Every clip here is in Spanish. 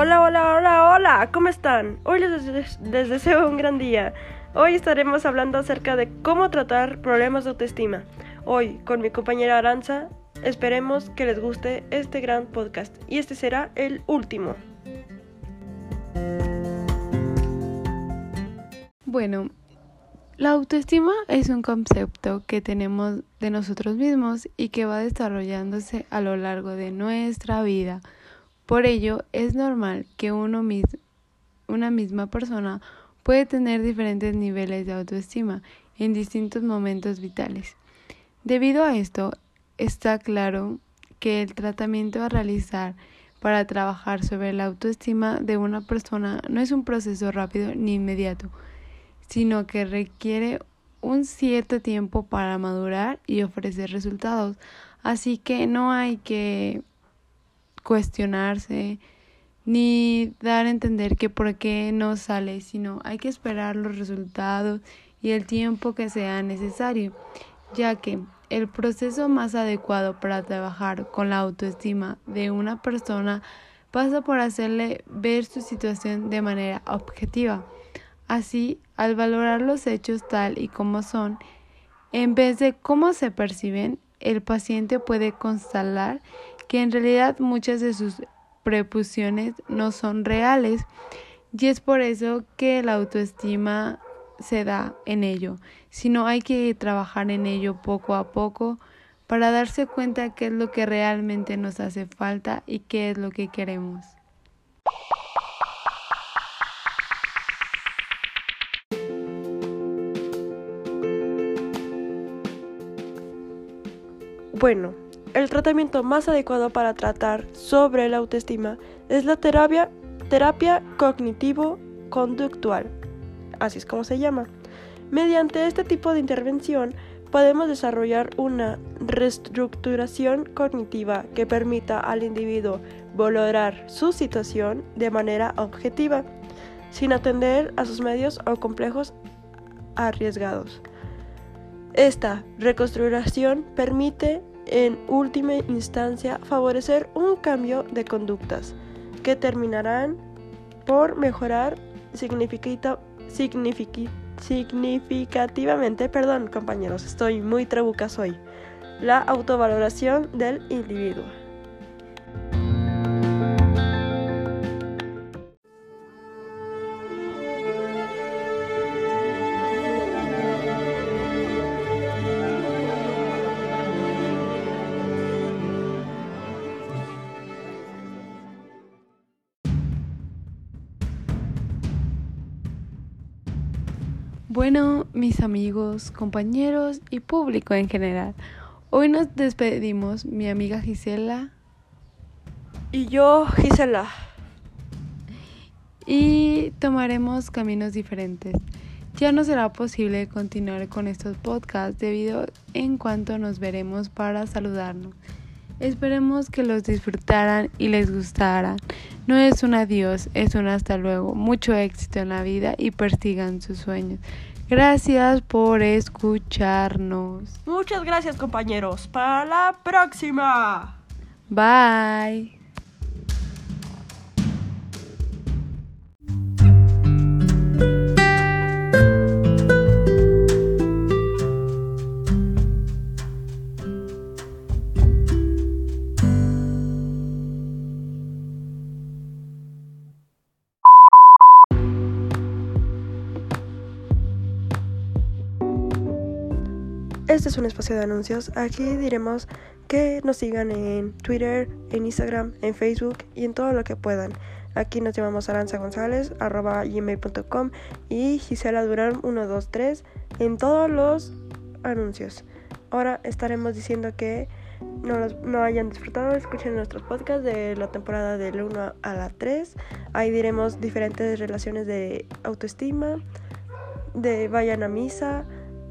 Hola, hola, hola, hola, ¿cómo están? Hoy les, deseo un gran día. Hoy estaremos hablando acerca de cómo tratar problemas de autoestima. Hoy, con mi compañera Aranza, esperemos que les guste este gran podcast y este será el último. Bueno, la autoestima es un concepto que tenemos de nosotros mismos y que va desarrollándose a lo largo de nuestra vida. Por ello, es normal que uno una misma persona puede tener diferentes niveles de autoestima en distintos momentos vitales. Debido a esto, está claro que el tratamiento a realizar para trabajar sobre la autoestima de una persona no es un proceso rápido ni inmediato, sino que requiere un cierto tiempo para madurar y ofrecer resultados. Así que no hay que cuestionarse ni dar a entender que por qué no sale, sino hay que esperar los resultados y el tiempo que sea necesario, ya que el proceso más adecuado para trabajar con la autoestima de una persona pasa por hacerle ver su situación de manera objetiva. Así, al valorar los hechos tal y como son, en vez de cómo se perciben, el paciente puede constatar que en realidad muchas de sus prepuciones no son reales y es por eso que la autoestima se da en ello, sino hay que trabajar en ello poco a poco para darse cuenta qué es lo que realmente nos hace falta y qué es lo que queremos. Bueno, el tratamiento más adecuado para tratar sobre la autoestima es la terapia, terapia cognitivo-conductual, así es como se llama. Mediante este tipo de intervención podemos desarrollar una reestructuración cognitiva que permita al individuo valorar su situación de manera objetiva, sin atender a sus medios o complejos arriesgados. Esta reconstrucción permite en última instancia favorecer un cambio de conductas que terminarán por mejorar significativamente, perdón compañeros, estoy muy trabucas hoy, la autovaloración del individuo. Bueno, mis amigos, compañeros y público en general, hoy nos despedimos mi amiga Gisela. Y yo, Gisela. Y tomaremos caminos diferentes. Ya no será posible continuar con estos podcasts debido en cuanto nos veremos para saludarnos. Esperemos que los disfrutaran y les gustaran. No es un adiós, es un hasta luego. Mucho éxito en la vida y persigan sus sueños. Gracias por escucharnos. Muchas gracias compañeros. Para la próxima. Bye. Este es un espacio de anuncios. Aquí diremos que nos sigan en Twitter, en Instagram, en Facebook y en todo lo que puedan. Aquí nos llamamos Aranza González, arroba gmail.com y Gisela Durán 123 en todos los anuncios. Ahora estaremos diciendo que no, no hayan disfrutado, escuchen nuestros podcasts de la temporada del 1 a la 3. Ahí diremos diferentes relaciones de autoestima, de vayan a misa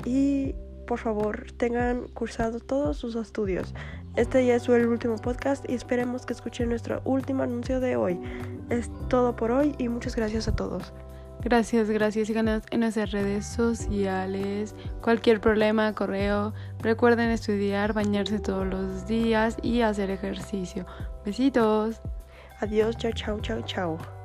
y por favor tengan cursado todos sus estudios. Este ya es el último podcast y esperemos que escuchen nuestro último anuncio de hoy. Es todo por hoy y muchas gracias a todos. Gracias, gracias. Síganos en nuestras redes sociales. Cualquier problema, correo. Recuerden estudiar, bañarse todos los días y hacer ejercicio. Besitos. Adiós, chao, chao, chao, chao.